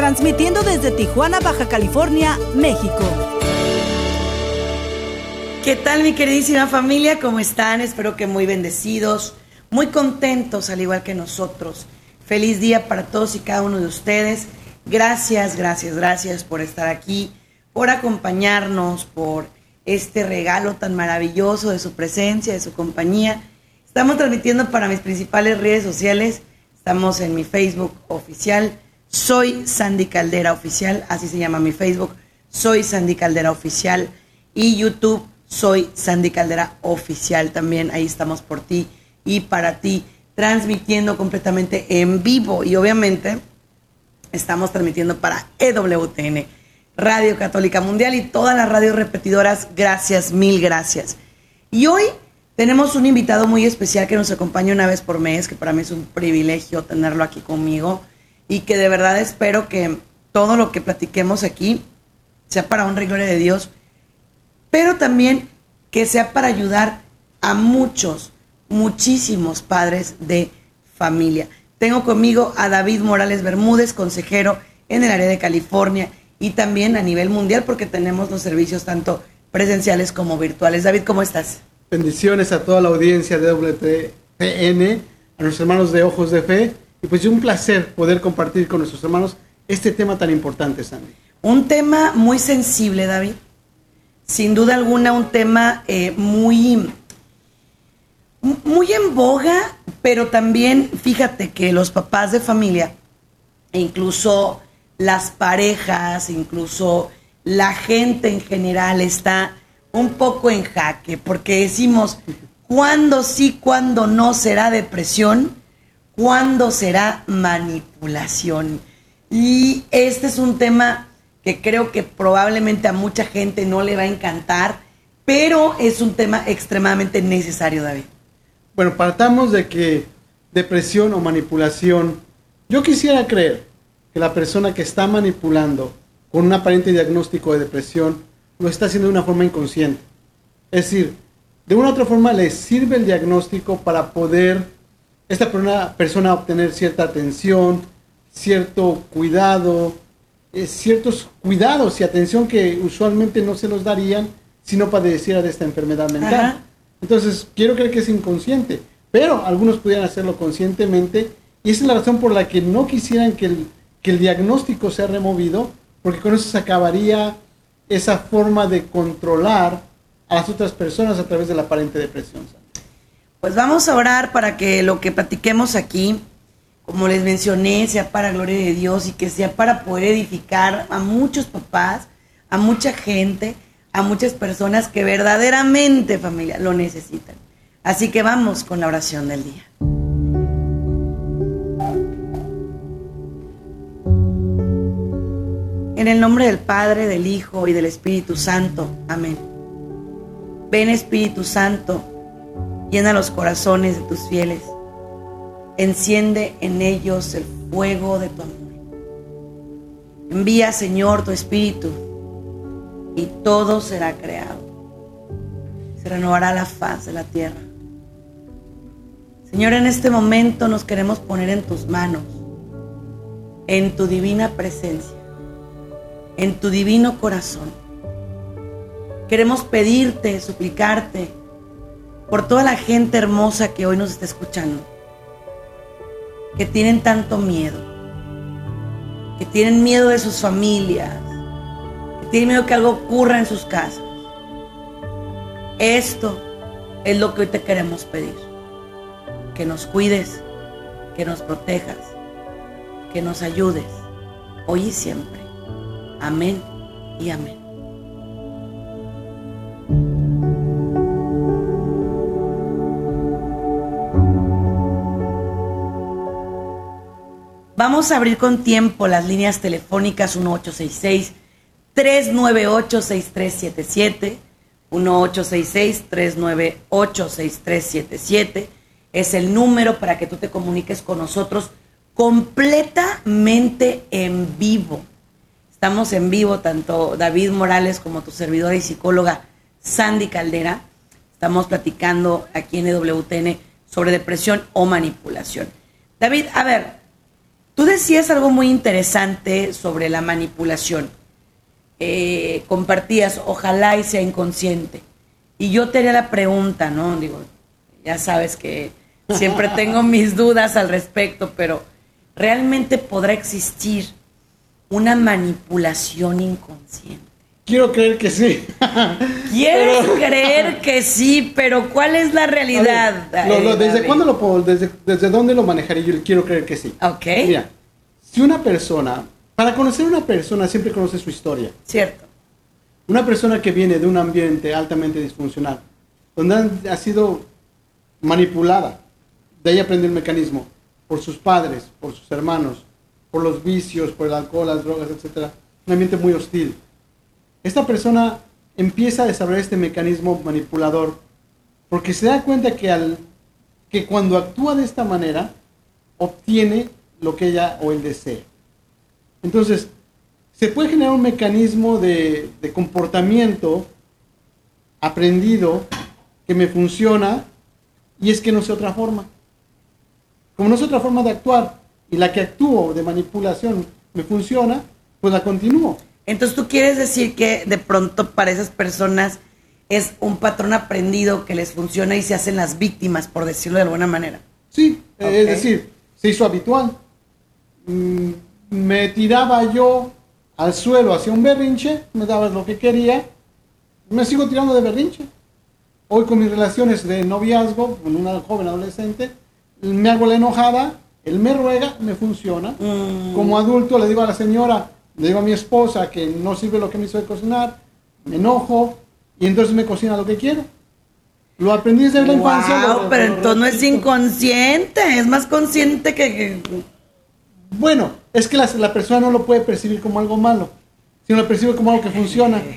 transmitiendo desde Tijuana, Baja California, México. ¿Qué tal mi queridísima familia? ¿Cómo están? Espero que muy bendecidos, muy contentos al igual que nosotros. Feliz día para todos y cada uno de ustedes. Gracias, gracias, gracias por estar aquí, por acompañarnos, por este regalo tan maravilloso de su presencia, de su compañía. Estamos transmitiendo para mis principales redes sociales. Estamos en mi Facebook oficial. Soy Sandy Caldera Oficial, así se llama mi Facebook. Soy Sandy Caldera Oficial. Y YouTube, soy Sandy Caldera Oficial también. Ahí estamos por ti y para ti, transmitiendo completamente en vivo. Y obviamente estamos transmitiendo para EWTN, Radio Católica Mundial y todas las radios repetidoras. Gracias, mil gracias. Y hoy tenemos un invitado muy especial que nos acompaña una vez por mes, que para mí es un privilegio tenerlo aquí conmigo y que de verdad espero que todo lo que platiquemos aquí sea para honra y gloria de Dios, pero también que sea para ayudar a muchos, muchísimos padres de familia. Tengo conmigo a David Morales Bermúdez, consejero en el área de California y también a nivel mundial porque tenemos los servicios tanto presenciales como virtuales. David, ¿cómo estás? Bendiciones a toda la audiencia de WTN, a nuestros hermanos de Ojos de Fe. Y pues es un placer poder compartir con nuestros hermanos este tema tan importante, Sandy. Un tema muy sensible, David. Sin duda alguna, un tema eh, muy, muy en boga, pero también fíjate que los papás de familia, e incluso las parejas, incluso la gente en general está un poco en jaque, porque decimos, ¿cuándo sí, cuándo no será depresión? ¿Cuándo será manipulación? Y este es un tema que creo que probablemente a mucha gente no le va a encantar, pero es un tema extremadamente necesario, David. Bueno, partamos de que depresión o manipulación, yo quisiera creer que la persona que está manipulando con un aparente diagnóstico de depresión lo está haciendo de una forma inconsciente. Es decir, de una u otra forma le sirve el diagnóstico para poder esta persona, obtener cierta atención, cierto cuidado, eh, ciertos cuidados y atención que usualmente no se los darían si no padeciera de esta enfermedad mental. Entonces, quiero creer que es inconsciente, pero algunos pudieran hacerlo conscientemente y esa es la razón por la que no quisieran que el, que el diagnóstico sea removido, porque con eso se acabaría esa forma de controlar a las otras personas a través de la aparente depresión. Pues vamos a orar para que lo que platiquemos aquí, como les mencioné, sea para gloria de Dios y que sea para poder edificar a muchos papás, a mucha gente, a muchas personas que verdaderamente, familia, lo necesitan. Así que vamos con la oración del día. En el nombre del Padre, del Hijo y del Espíritu Santo. Amén. Ven Espíritu Santo, llena los corazones de tus fieles. Enciende en ellos el fuego de tu amor. Envía, Señor, tu Espíritu y todo será creado. Se renovará la faz de la tierra. Señor, en este momento nos queremos poner en tus manos, en tu divina presencia en tu divino corazón. Queremos pedirte, suplicarte por toda la gente hermosa que hoy nos está escuchando, que tienen tanto miedo, que tienen miedo de sus familias, que tienen miedo que algo ocurra en sus casas. Esto es lo que hoy te queremos pedir, que nos cuides, que nos protejas, que nos ayudes, hoy y siempre. Amén y amén. Vamos a abrir con tiempo las líneas telefónicas 1866 398-6377, 1866-398-6377. Es el número para que tú te comuniques con nosotros completamente en vivo. Estamos en vivo, tanto David Morales como tu servidora y psicóloga Sandy Caldera. Estamos platicando aquí en EWTN sobre depresión o manipulación. David, a ver, tú decías algo muy interesante sobre la manipulación. Eh, compartías, ojalá y sea inconsciente. Y yo te haría la pregunta, ¿no? Digo, ya sabes que siempre tengo mis dudas al respecto, pero ¿realmente podrá existir una manipulación inconsciente? Quiero creer que sí. ¿Quieres creer que sí? Pero ¿cuál es la realidad? ¿Desde cuándo lo puedo? Desde, ¿Desde dónde lo manejaría? Yo quiero creer que sí. Ok. Mira, si una persona, para conocer a una persona siempre conoce su historia. Cierto. Una persona que viene de un ambiente altamente disfuncional, donde ha sido manipulada, de ahí aprende el mecanismo, por sus padres, por sus hermanos, por los vicios, por el alcohol, las drogas, etc. Un ambiente muy hostil esta persona empieza a desarrollar este mecanismo manipulador porque se da cuenta que, al, que cuando actúa de esta manera, obtiene lo que ella o él desea. Entonces, se puede generar un mecanismo de, de comportamiento aprendido que me funciona y es que no sé otra forma. Como no sé otra forma de actuar y la que actúo de manipulación me funciona, pues la continúo. Entonces tú quieres decir que de pronto para esas personas es un patrón aprendido que les funciona y se hacen las víctimas, por decirlo de alguna manera. Sí, es decir, se hizo habitual. Mm, me tiraba yo al suelo hacia un berrinche, me daba lo que quería, me sigo tirando de berrinche. Hoy con mis relaciones de noviazgo con una joven adolescente, me hago la enojada, él me ruega, me funciona. Mm. Como adulto le digo a la señora, le digo a mi esposa que no sirve lo que me hizo de cocinar, me enojo y entonces me cocina lo que quiero. Lo aprendí desde la infancia. pero entonces no es inconsciente, es más consciente que... Bueno, es que la, persona no lo puede percibir como algo malo, sino lo percibe como algo que funciona.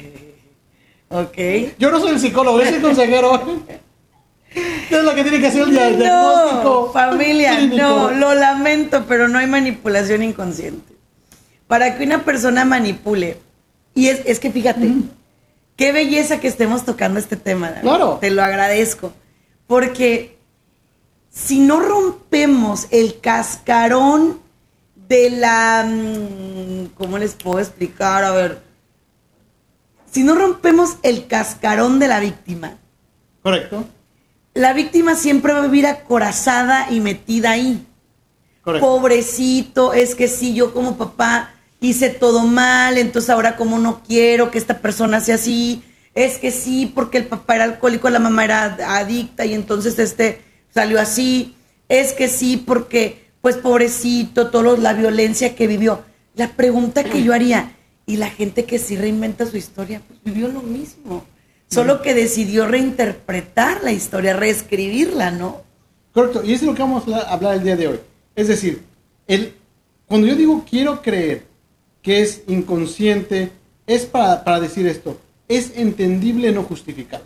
Ok. Yo no soy el psicólogo, yo soy el consejero. es lo que tiene que hacer el diagnóstico. No, familia, no, lo lamento, pero no hay manipulación inconsciente para que una persona manipule. Y es, que fíjate, qué belleza que estemos tocando este tema. Claro. Te lo agradezco. Porque si no rompemos el cascarón de la... Mm, ¿Cómo les puedo explicar? A ver. Si no rompemos el cascarón de la víctima. Correcto. La víctima siempre va a vivir acorazada y metida ahí. Correcto. Pobrecito, es que si yo como papá hice todo mal, entonces ahora como no quiero que esta persona sea así, es que sí, porque el papá era alcohólico, la mamá era adicta y entonces este salió así, es que sí, porque pues pobrecito, toda la violencia que vivió. La pregunta que yo haría, y la gente que sí reinventa su historia, pues vivió lo mismo, solo que decidió reinterpretar la historia, reescribirla, ¿no? Correcto, y eso es lo que vamos a hablar el día de hoy. Es decir, el, cuando yo digo quiero creer, que es inconsciente, es para, decir esto, es entendible, no justificable.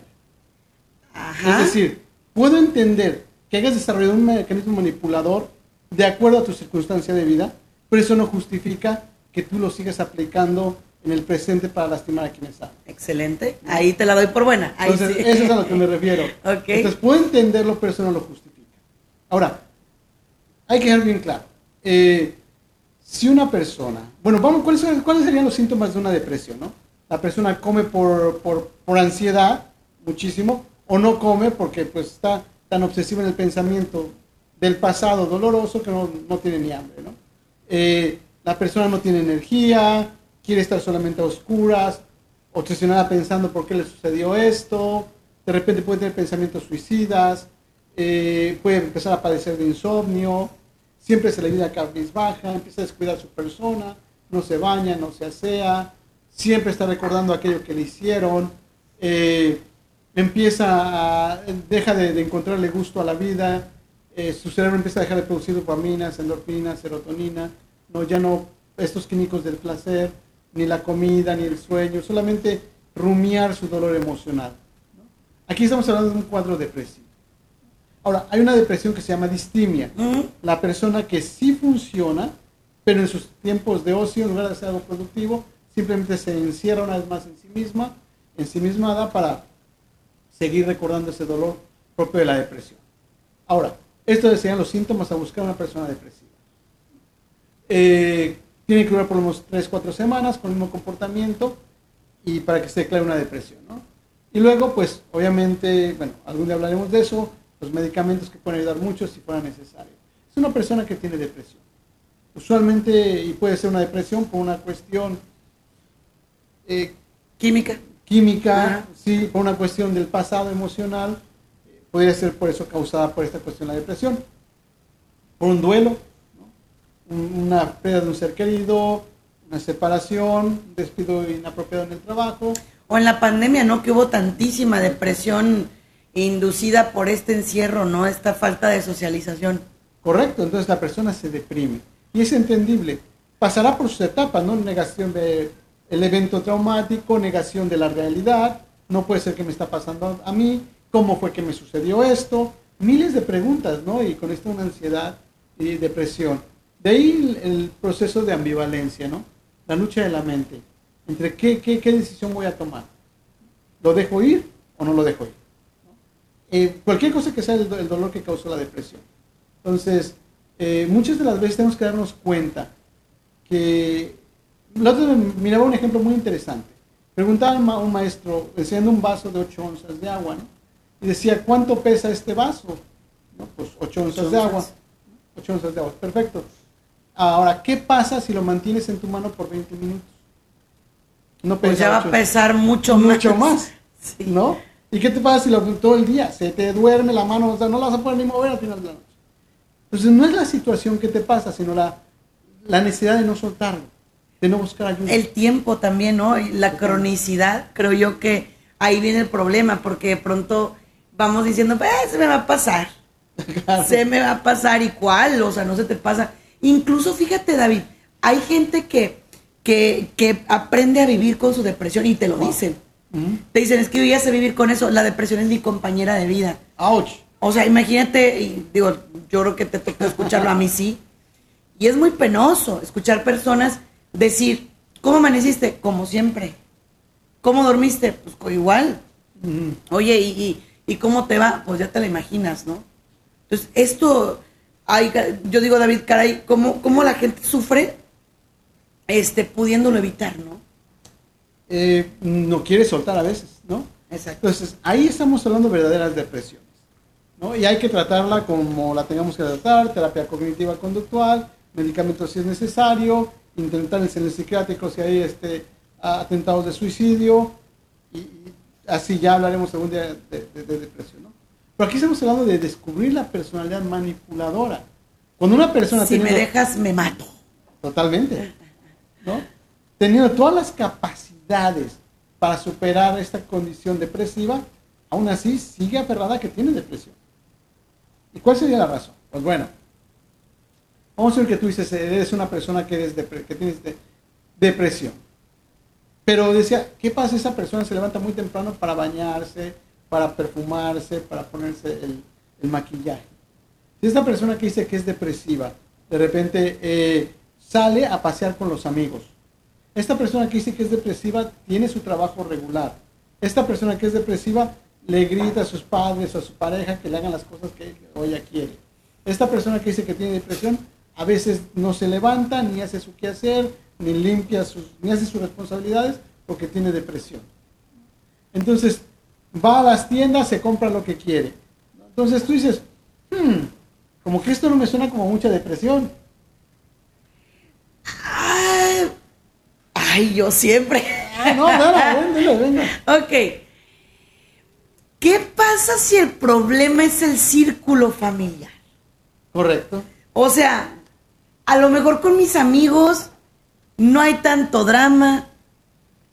Es decir, puedo entender que hayas desarrollado un mecanismo manipulador de acuerdo a tu circunstancia de vida, pero eso no justifica que tú lo sigas aplicando en el presente para lastimar a quienes amas. Excelente, ahí te la doy por buena. Entonces, eso es a lo que me refiero. Entonces, puedo entenderlo, pero eso no lo justifica. Ahora, hay que dejar bien claro. Eh, si una persona, bueno, vamos, ¿cuáles, ¿cuáles serían los síntomas de una depresión? ¿no? La persona come por, por, ansiedad muchísimo o no come porque pues está tan obsesiva en el pensamiento del pasado doloroso que no, no tiene ni hambre. ¿no? Eh, la persona no tiene energía, quiere estar solamente a oscuras, obsesionada pensando por qué le sucedió esto, de repente puede tener pensamientos suicidas, eh, puede empezar a padecer de insomnio, siempre se le a baja, empieza a descuidar su persona, no se baña, no se asea, siempre está recordando aquello que le hicieron, eh, empieza a, deja de, encontrarle gusto a la vida, eh, su cerebro empieza a dejar de producir dopaminas, endorfinas, serotonina, no, ya no, estos químicos del placer, ni la comida, ni el sueño, solamente rumiar su dolor emocional. Aquí estamos hablando de un cuadro depresivo. Ahora, hay una depresión que se llama distimia. La persona que sí funciona, pero en sus tiempos de ocio, en lugar de hacer algo productivo, simplemente se encierra una vez más en sí misma, en sí misma da para seguir recordando ese dolor propio de la depresión. Ahora, estos serían los síntomas a buscar a una persona depresiva. Eh, tiene que durar por lo menos 3, 4 semanas con el mismo comportamiento y para que se declare una depresión. ¿no? Y luego, pues, obviamente, bueno, algún día hablaremos de eso, los medicamentos que pueden ayudar mucho si fuera necesario. Es una persona que tiene depresión. Usualmente, y puede ser una depresión por una cuestión eh, química. Química, sí, por una cuestión del pasado emocional, eh, podría ser por eso causada por esta cuestión la depresión. Por un duelo, una pérdida de un ser querido, una separación, un despido inapropiado en el trabajo. O en la pandemia, ¿no? Que hubo tantísima depresión inducida por este encierro, ¿no? Esta falta de socialización. Correcto, entonces la persona se deprime. Y es entendible. Pasará por sus etapas, ¿no? Negación del el evento traumático, negación de la realidad, no puede ser que me está pasando a mí, cómo fue que me sucedió esto, miles de preguntas, ¿no? Y con esto una ansiedad y depresión. De ahí el, proceso de ambivalencia, ¿no? La lucha de la mente. Entre qué, qué, qué decisión voy a tomar. ¿Lo dejo ir o no lo dejo ir? Eh, cualquier cosa que sea el, dolor que causó la depresión. Entonces, eh, muchas de las veces tenemos que darnos cuenta que... La otra miraba un ejemplo muy interesante. Preguntaba a un maestro, enseñando un vaso de 8 onzas de agua, ¿no? Y decía, ¿cuánto pesa este vaso? ¿No? Pues 8 onzas de agua. 8 onzas de agua, perfecto. Ahora, ¿qué pasa si lo mantienes en tu mano por 20 minutos? No pues ya va a pesar mucho, mucho más. ¿No? ¿Y qué te pasa si lo todo el día? Se te duerme la mano, o sea, no la vas a poder ni mover al final de la noche. Entonces no es la situación que te pasa, sino la, la necesidad de no soltarlo, de no buscar ayuda. El tiempo también, ¿no? La cronicidad, creo yo que ahí viene el problema, porque de pronto vamos diciendo, eh, se me va a pasar. Se me va a pasar y cuál, o sea, no se te pasa. Incluso fíjate, David, hay gente que, que, aprende a vivir con su depresión y te lo dicen. Te dicen, es que yo ya sé vivir con eso, la depresión es mi compañera de vida. Ouch. O sea, imagínate, y digo, yo creo que te toca escucharlo a mí sí. Y es muy penoso escuchar personas decir, ¿cómo amaneciste? Como siempre. ¿Cómo dormiste? Pues igual. Oye, ¿y, y, cómo te va? Pues ya te la imaginas, ¿no? Entonces, esto yo digo, David, caray, ¿cómo, ¿cómo, la gente sufre este, pudiéndolo evitar, no? Eh, no quiere soltar a veces, ¿no? Exacto. Entonces, ahí estamos hablando de verdaderas depresiones, ¿no? Y hay que tratarla como la tengamos que tratar, terapia cognitiva conductual, medicamentos si es necesario, intentar en el psiquiátrico si hay este, atentados de suicidio, y, así ya hablaremos algún día de, de depresión, ¿no? Pero aquí estamos hablando de descubrir la personalidad manipuladora. Cuando una persona... Si me dejas, me mato. Totalmente. ¿no? Teniendo todas las capacidades para superar esta condición depresiva, aún así sigue aferrada que tiene depresión. ¿Y cuál sería la razón? Pues bueno, vamos a ver que tú dices, eres una persona que, eres que tienes depresión. Pero decía, ¿qué pasa si esa persona se levanta muy temprano para bañarse, para perfumarse, para ponerse el, maquillaje. Si esta persona que dice que es depresiva, de repente eh, sale a pasear con los amigos. Esta persona que dice que es depresiva tiene su trabajo regular. Esta persona que es depresiva le grita a sus padres o a su pareja que le hagan las cosas que ella quiere. Esta persona que dice que tiene depresión a veces no se levanta, ni hace su quehacer, ni limpia sus, ni hace sus responsabilidades porque tiene depresión. Entonces, va a las tiendas, se compra lo que quiere. Entonces tú dices, hmm, como que esto no me suena como mucha depresión. Ay, yo siempre. Ah, no, venga, venga. Ok. ¿Qué pasa si el problema es el círculo familiar? Correcto. O sea, a lo mejor con mis amigos no hay tanto drama,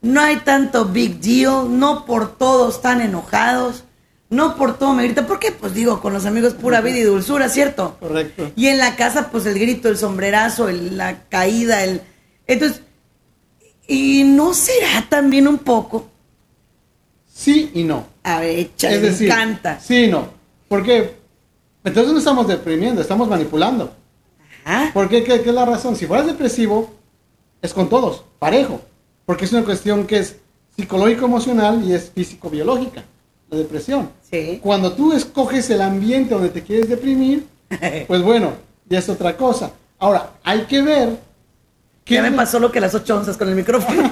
no hay tanto big deal, no por todo están enojados, no por todo me gritan, ¿por qué? Pues digo, con los amigos pura vida y dulzura, ¿cierto? Correcto. Y en la casa, pues el grito, el sombrerazo, la caída, el... Entonces, ¿Y no será también un poco? Sí y no. A ver, échale, es me decir, encanta. sí y no. Porque entonces no estamos deprimiendo, estamos manipulando. Ajá. ¿Por qué? ¿Qué, qué es la razón? Si fueras depresivo, es con todos, parejo. Porque es una cuestión que es psicológico-emocional y es físico-biológica, la depresión. Sí. Cuando tú escoges el ambiente donde te quieres deprimir, pues bueno, ya es otra cosa. Ahora, hay que ver Ya me pasó lo que las ocho onzas con el micrófono.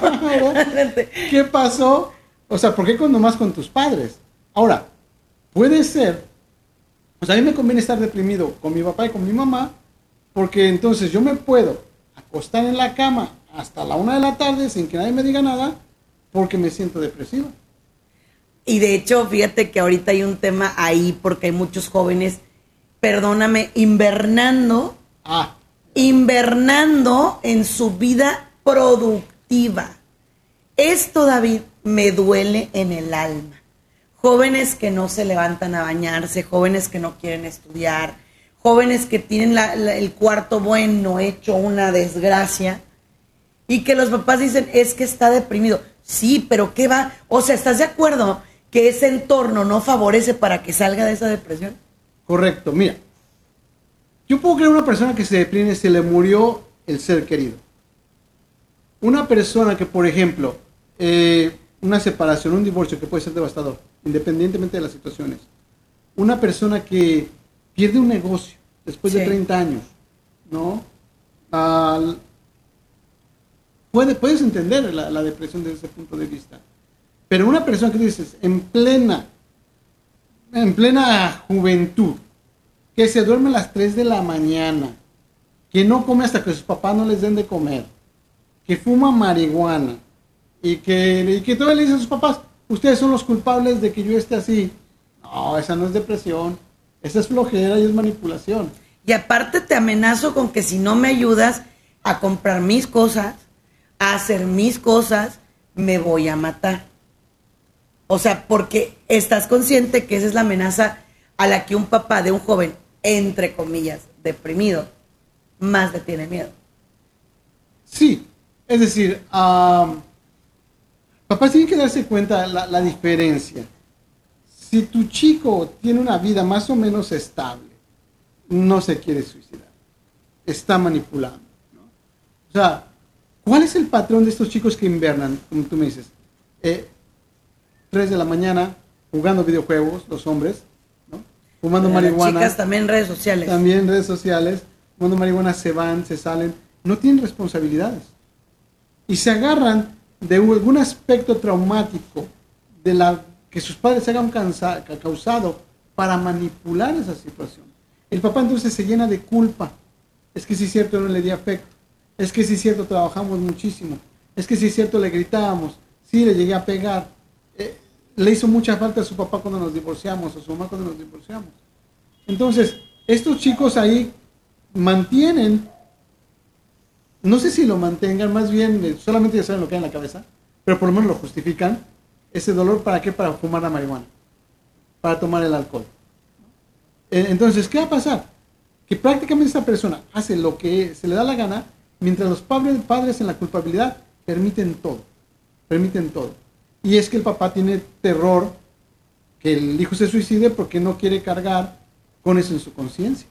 ¿Qué pasó? O sea, ¿por qué con nomás con tus padres? Ahora, puede ser, pues a mí me conviene estar deprimido con mi papá y con mi mamá, porque entonces yo me puedo acostar en la cama hasta la una de la tarde sin que nadie me diga nada, porque me siento depresivo. Y de hecho, fíjate que ahorita hay un tema ahí porque hay muchos jóvenes, perdóname, invernando, Ah, invernando en su vida productiva. Esto, David, me duele en el alma. Jóvenes que no se levantan a bañarse, jóvenes que no quieren estudiar, jóvenes que tienen el cuarto bueno hecho una desgracia y que los papás dicen, es que está deprimido. Sí, pero ¿qué va? O sea, ¿estás de acuerdo que ese entorno no favorece para que salga de esa depresión? correcto. Mira, yo puedo creer una persona que se deprime se le murió el ser querido. Una persona que, por ejemplo, eh, una separación, un divorcio que puede ser devastador, independientemente de las situaciones. Una persona que pierde un negocio después de Sí. 30 años, ¿no? Al- puede, puedes entender la, la depresión desde ese punto de vista. Pero una persona que dices, en plena, en plena juventud, que se duerme a las 3 de la mañana, que no come hasta que sus papás no les den de comer, que fuma marihuana y que, y que todavía le dice a sus papás, ustedes son los culpables de que yo esté así. No, esa no es depresión, esa es flojera y es manipulación. Y aparte te amenazo con que si no me ayudas a comprar mis cosas, a hacer mis cosas, me voy a matar. O sea, porque estás consciente que esa es la amenaza a la que un papá de un joven, entre comillas, deprimido, más le tiene miedo. Sí, es decir, am, papás tienen que darse cuenta la, la diferencia. Si tu chico tiene una vida más o menos estable, no se quiere suicidar, está manipulando. O sea, ¿cuál es el patrón de estos chicos que invernan, como tú me dices? Eh, 3 de la mañana jugando videojuegos, los hombres. Fumando Las marihuana. chicas también en redes sociales. También en redes sociales, cuando marihuana se van, se salen, no tienen responsabilidades. Y se agarran de algún aspecto traumático de la que sus padres se hayan causado para manipular esa situación. El papá entonces se llena de culpa. Es que sí es cierto, no le di afecto. Es que sí es cierto, trabajamos muchísimo. Es que sí es cierto, le gritábamos. Sí, le llegué a pegar. Eh, le hizo mucha falta a su papá cuando nos divorciamos, a su mamá cuando nos divorciamos. Entonces, estos chicos ahí mantienen, no sé si lo mantengan, más bien eh, solamente ya saben lo que hay en la cabeza, pero por lo menos lo justifican, ese dolor para qué? Para fumar la marihuana, para tomar el alcohol. Eh, Entonces, ¿qué va a pasar? Que prácticamente esta persona hace lo que se le da la gana, mientras los padres en la culpabilidad permiten todo, permiten todo. Y es que el papá tiene terror que el hijo se suicide porque no quiere cargar con eso en su conciencia.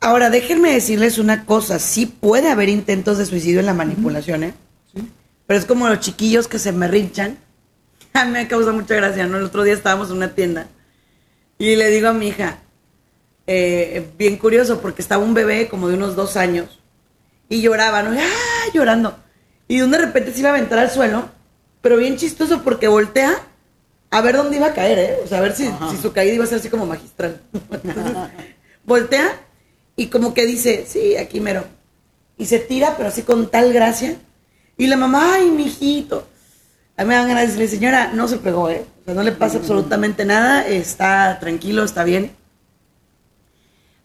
Ahora, déjenme decirles una cosa, sí puede haber intentos de suicidio en la manipulación, ¿eh? ¿sí? Pero es como los chiquillos que se me rinchan. A mí me causa mucha gracia, ¿no? El otro día estábamos en una tienda y le digo a mi hija, eh, bien curioso, porque estaba un bebé como de unos dos años y lloraba, ¿no? Y, ¡ah! llorando. Y de repente se iba a aventar al suelo, pero bien chistoso porque voltea a ver dónde iba a caer, ¿eh? O sea, a ver si, su caída iba a ser así como magistral. Entonces, voltea y como que dice, sí, aquí mero. Y se tira, pero así con tal gracia. Y la mamá, ay, mijito. A mí me dan ganas de decirle, señora, no se pegó, ¿eh? O sea, no le pasa absolutamente nada, está tranquilo, está bien.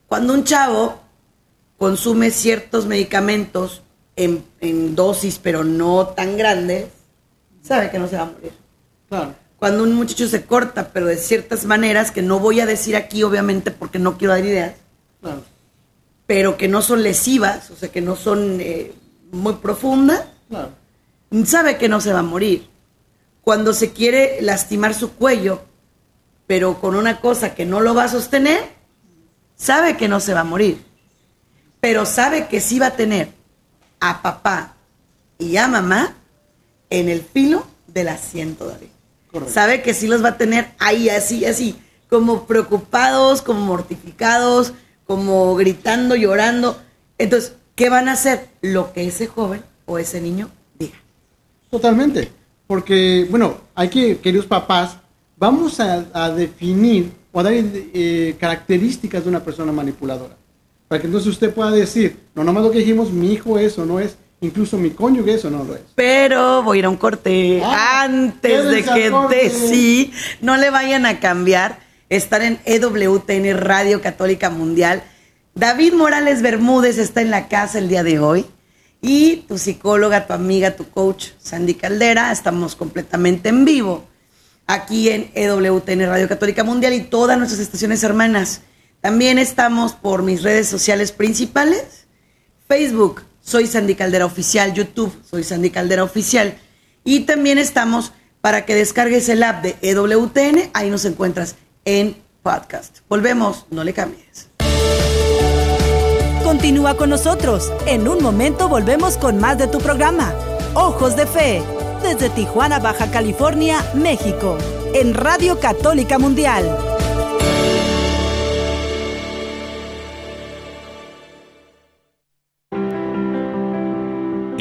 Cuando un chavo consume ciertos medicamentos en, en dosis, pero no tan grandes, sabe que no se va a morir. Claro. Cuando un muchacho se corta, pero de ciertas maneras, que no voy a decir aquí, obviamente, porque no quiero dar ideas, Claro. pero que no son lesivas, o sea, que no son eh, muy profunda, sabe que no se va a morir. Cuando se quiere lastimar su cuello, pero con una cosa que no lo va a sostener, sabe que no se va a morir. Pero sabe que sí va a tener a papá y a mamá en el filo del asiento, David. Sabe que sí los va a tener ahí, así, así, como preocupados, como mortificados, como gritando, llorando. Entonces, ¿qué van a hacer? Lo que ese joven o ese niño diga. Totalmente. Porque, bueno, hay que, queridos papás, vamos a, definir o a dar eh, características de una persona manipuladora. Para que entonces usted pueda decir, no nomás lo que dijimos, mi hijo es o no es, incluso mi cónyuge eso no lo es. Pero voy a ir a un corte ah, antes de que de sí, no le vayan a cambiar. Estar en EWTN Radio Católica Mundial. David Morales Bermúdez está en la casa el día de hoy. Y tu psicóloga, tu amiga, tu coach, Sandy Caldera, estamos completamente en vivo aquí en EWTN Radio Católica Mundial y todas nuestras estaciones hermanas. También estamos por mis redes sociales principales, Facebook, soy Sandy Caldera Oficial, YouTube, soy Sandy Caldera Oficial. Y también estamos para que descargues el app de EWTN, ahí nos encuentras en podcast. Volvemos, no le cambies. Continúa con nosotros. En un momento volvemos con más de tu programa. Ojos de Fe, desde Tijuana, Baja California, México, en Radio Católica Mundial.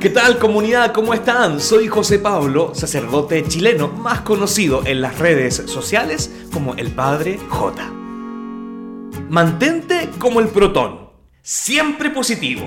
¿Qué tal comunidad? ¿Cómo están? Soy José Pablo, sacerdote chileno, más conocido en las redes sociales como el Padre J. Mantente como el protón, siempre positivo.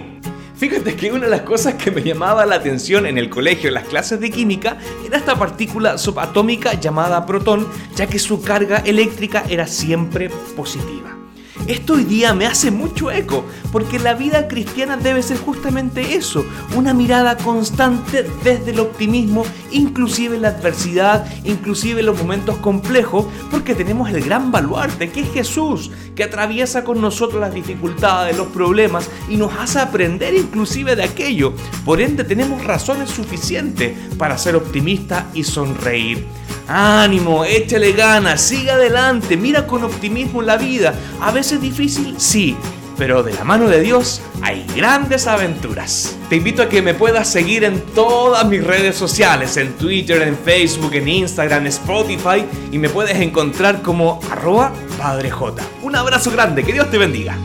Fíjate que una de las cosas que me llamaba la atención en el colegio, en las clases de química, era esta partícula subatómica llamada protón, ya que su carga eléctrica era siempre positiva. Esto hoy día me hace mucho eco, porque la vida cristiana debe ser justamente eso, una mirada constante desde el optimismo, inclusive en la adversidad, inclusive en los momentos complejos, porque tenemos el gran baluarte que es Jesús, que atraviesa con nosotros las dificultades, los problemas y nos hace aprender inclusive de aquello. Por ende tenemos razones suficientes para ser optimistas y sonreír. Ánimo, échale ganas, sigue adelante, mira con optimismo la vida. A veces difícil, sí, pero de la mano de Dios hay grandes aventuras. Te invito a que me puedas seguir en todas mis redes sociales, en Twitter, en Facebook, en Instagram, Spotify y me puedes encontrar como arroba Padre J. Un abrazo grande, que Dios te bendiga.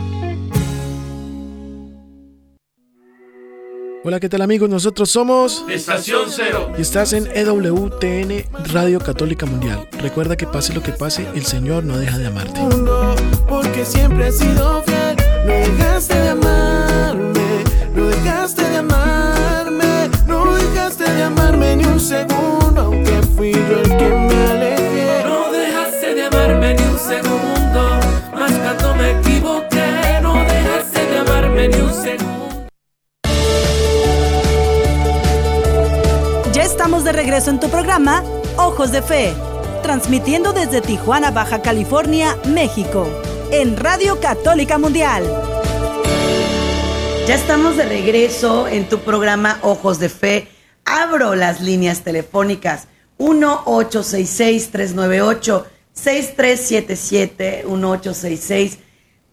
Hola, ¿qué tal amigos? Nosotros somos Estación Cero. Y estás en EWTN Radio Católica Mundial. Recuerda que pase lo que pase, el Señor no deja de amarte. Porque siempre has sido fiel, no dejaste de amarme, no dejaste de amarme, no dejaste de amarme ni un segundo, aunque fui yo el que me alejé. No dejaste de amarme ni un segundo, más cuando me estamos de regreso en tu programa Ojos de Fe, transmitiendo desde Tijuana, Baja California, México, en Radio Católica Mundial. Ya estamos de regreso en tu programa Ojos de Fe. Abro las líneas telefónicas 1-866-398-6377,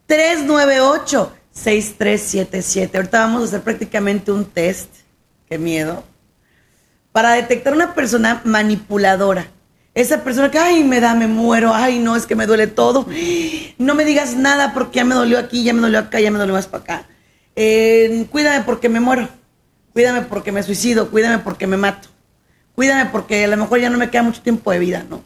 1-866-398-6377. Ahorita vamos a hacer prácticamente un test. Qué miedo para detectar una persona manipuladora. Esa persona que, ay, me da, me muero, ay, no, es que me duele todo. No me digas nada porque ya me dolió aquí, ya me dolió acá, ya me dolió más para acá. Eh, cuídame porque me muero. Cuídame porque me suicido. Cuídame porque me mato. Cuídame porque a lo mejor ya no me queda mucho tiempo de vida, ¿no?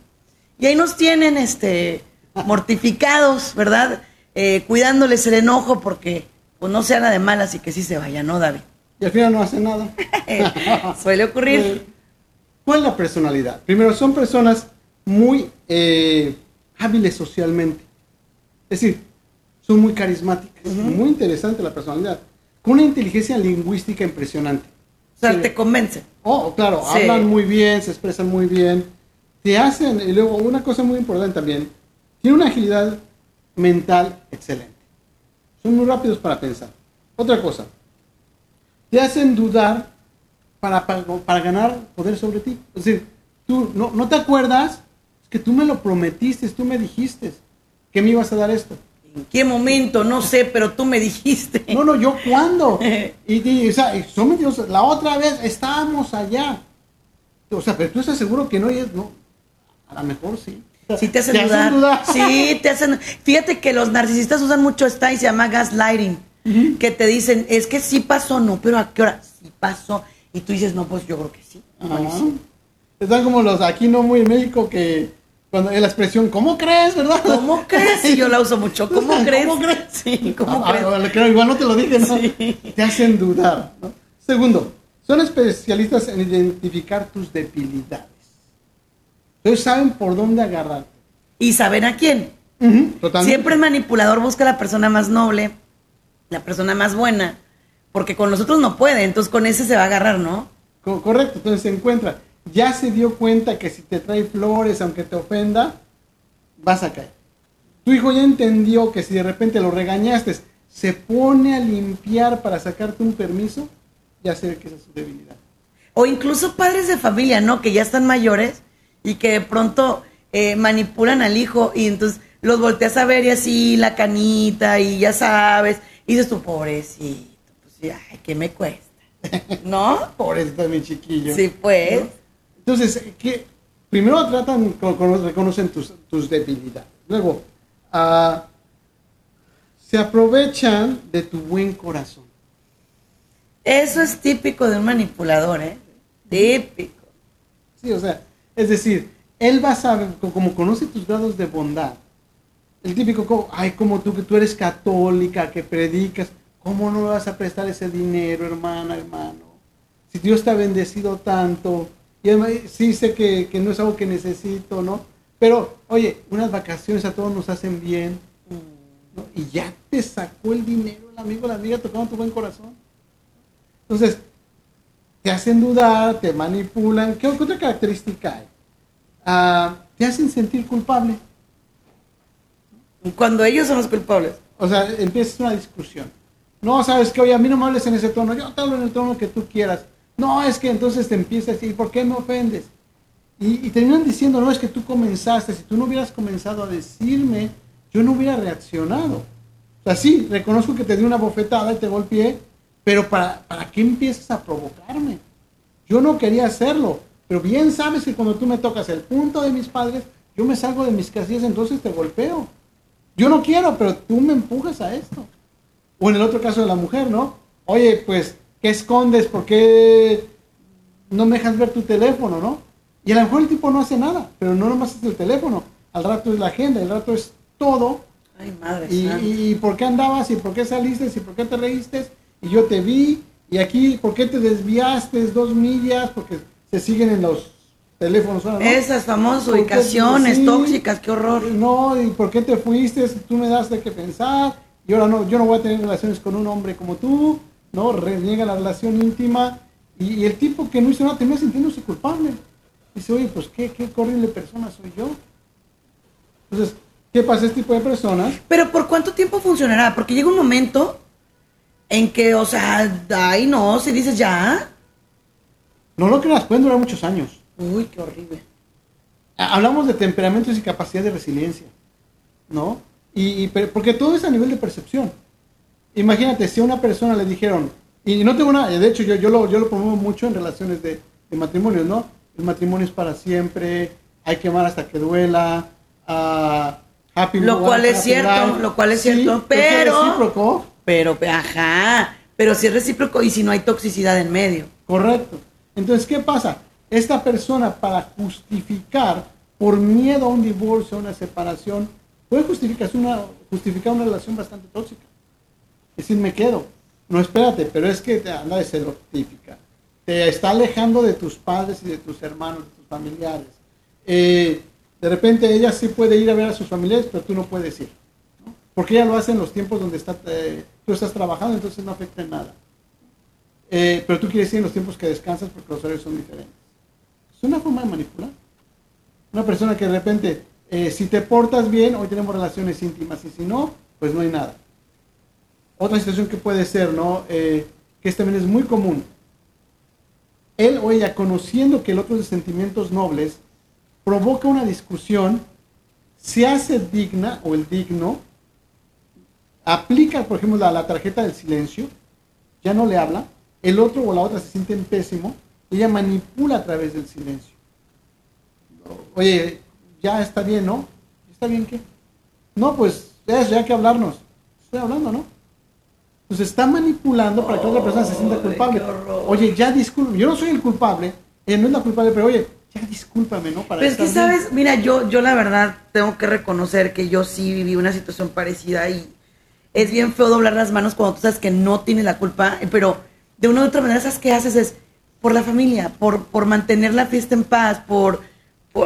Y ahí nos tienen, este, mortificados, ¿verdad? Eh, cuidándoles el enojo porque, pues no se haga de malas y que sí se vaya, ¿no, David? Y al final no hacen nada. Suele ocurrir. ¿Cuál es la personalidad? Primero, son personas muy eh, hábiles socialmente. Es decir, son muy carismáticas. Muy interesante la personalidad. Con una inteligencia lingüística impresionante. O sea, Sí. te convence. Oh, claro, Sí. hablan muy bien, se expresan muy bien. Te hacen, y luego una cosa muy importante también, tiene una agilidad mental excelente. Son muy rápidos para pensar. Otra cosa, te hacen dudar para, para, para ganar poder sobre ti. Es decir, tú no, no te acuerdas, que tú me lo prometiste, tú me dijiste que me ibas a dar esto. ¿En qué momento? No sé, pero tú me dijiste. No, no, yo cuándo. Y, y, o sea, son mentirosos. La otra vez estábamos allá. O sea, pero tú estás seguro que no, y es- no. A lo mejor sí. Sí te hacen, dudar. dudar. Sí, te hacen. Fíjate que los narcisistas usan mucho esta y se llama gaslighting. Que te dicen, es que sí pasó, no, pero ¿a qué hora? Sí pasó. Y tú dices, no, pues yo creo que sí. Ajá. sí. Están como los aquí no muy en México que cuando la expresión, ¿cómo crees, verdad? ¿Cómo crees? Sí, yo la uso mucho. ¿Cómo crees? ¿Cómo crees? Sí, ¿cómo Ah, crees? ah, creo, igual no te lo dije, ¿no? Sí. Te hacen dudar. ¿no? Segundo, son especialistas en identificar tus debilidades. Entonces saben por dónde agarrarte. ¿Y saben a quién? Ujú, totalmente. Siempre el manipulador busca a la persona más noble, la persona más buena, porque con los otros no puede, entonces con ese se va a agarrar, ¿no? Co- correcto, entonces se encuentra. Ya se dio cuenta que si te trae flores, aunque te ofenda, vas a caer. Tu hijo ya entendió que si de repente lo regañaste, se pone a limpiar para sacarte un permiso, ya sé que esa es su debilidad. O incluso padres de familia, ¿no? Que ya están mayores y que de pronto eh, manipulan al hijo y entonces los volteas a ver y así la canita y ya sabes. Y dices tu pobrecito, pues ay, ¿qué me cuesta? ¿No? Pobrecito mi chiquillo. Sí, pues. ¿No? Entonces, ¿qué? primero tratan, con, con- reconocen tus, tus debilidades. Luego, ah, se aprovechan de tu buen corazón. Eso es típico de un manipulador, ¿eh? Típico. Sí, o sea, es decir, él va a saber, co- como conoce tus grados de bondad, el típico, co- ay, como tú que tú eres católica, que predicas, ¿cómo no me vas a prestar ese dinero, hermana, hermano? Si Dios te ha bendecido tanto, y además sí sé que, que no es algo que necesito, ¿no? Pero, oye, unas vacaciones a todos nos hacen bien, ¿no? Y ya te sacó el dinero el amigo, la amiga, tocando tu buen corazón. Entonces, te hacen dudar, te manipulan. ¿Qué qué otra característica hay? Ah, te hacen sentir culpable. Cuando ellos son los culpables. O sea, empiezas una discusión. No, sabes que, oye, a mí no me hables en ese tono, yo te hablo en el tono que tú quieras. No, es que entonces te empiezas a decir, ¿por qué me ofendes? Y, y terminan diciendo, no, es que tú comenzaste, si tú no hubieras comenzado a decirme, yo no hubiera reaccionado. O sea, sí, reconozco que te di una bofetada y te golpeé, pero ¿para, ¿para qué empiezas a provocarme? Yo no quería hacerlo, pero bien sabes que cuando tú me tocas el punto de mis padres, yo me salgo de mis casillas, entonces te golpeo. Yo no quiero, pero tú me empujas a esto. O en el otro caso de la mujer, ¿no? Oye, pues, ¿qué escondes? ¿Por qué no me dejas ver tu teléfono, no? Y a lo mejor el tipo no hace nada, pero no nomás es el teléfono. Al rato es la agenda, al rato es todo. Ay, madre Y, y por qué andabas, y por qué saliste, y por qué te reíste, y yo te vi, y aquí, ¿por qué te desviaste dos millas? Porque se siguen en los teléfonos ahora, ¿no? Esas famosas ubicaciones Sí. tóxicas, qué horror. No, ¿y por qué te fuiste? Tú me das de qué pensar. Y ahora no, yo no voy a tener relaciones con un hombre como tú. No, reniega la relación íntima. Y, y el tipo que no hizo nada termina sintiéndose culpable. Dice, oye, pues qué, qué horrible persona soy yo. Entonces, ¿qué pasa a este tipo de personas? Pero ¿por cuánto tiempo funcionará? Porque llega un momento en que, o sea, ay no, si dices ya. No lo creas, pueden durar muchos años. Uy, qué horrible. Ha- Hablamos de temperamentos y capacidad de resiliencia, ¿no? Y, y porque todo es a nivel de percepción. Imagínate, si a una persona le dijeron, y no tengo nada, de hecho yo, yo, lo, yo lo promuevo mucho en relaciones de, de matrimonios, ¿no? El matrimonio es para siempre, hay que amar hasta que duela, ah, happy Lo cual es cierto, life. lo cual es Sí, cierto, pero es pero- recíproco, Pero, ajá, pero si es recíproco y si no hay toxicidad en medio. Correcto. Entonces, ¿qué pasa? Esta persona para justificar, por miedo a un divorcio, a una separación, puede justificar una, justificar una relación bastante tóxica. Es decir, me quedo. No, espérate, pero es que te anda de ser. Te está alejando de tus padres y de tus hermanos, de tus familiares. Eh, de repente ella sí puede ir a ver a sus familiares, pero tú no puedes ir. Porque ella lo hace en los tiempos donde está, eh, tú estás trabajando, entonces no afecta en nada. Eh, pero tú quieres ir en los tiempos que descansas porque los horarios son diferentes. Es una forma de manipular. Una persona que de repente, eh, si te portas bien, hoy tenemos relaciones íntimas, y si no, pues no hay nada. Otra situación que puede ser, ¿no? que este también es muy común. Él o ella, conociendo que el otro es de sentimientos nobles, provoca una discusión, se hace digna o el digno, aplica, por ejemplo, la, la tarjeta del silencio, ya no le habla, el otro o la otra se sienten pésimo, ella manipula a través del silencio. Oye, ya está bien, ¿no? ¿Está bien qué? No, pues ya, ya hay que hablarnos. Estoy hablando, ¿no? Pues está manipulando para que otra persona se sienta culpable. Oye, ya disculpe, yo no soy el culpable, ella no es la culpable, pero oye, ya discúlpame, ¿no? Para Pero es que, ¿sabes? Mira, yo, yo la verdad tengo que reconocer que yo sí viví una situación parecida y es bien feo doblar las manos cuando tú sabes que no tienes la culpa, pero de una u otra manera, ¿sabes qué haces? Es por la familia, por, por mantener la fiesta en paz, por,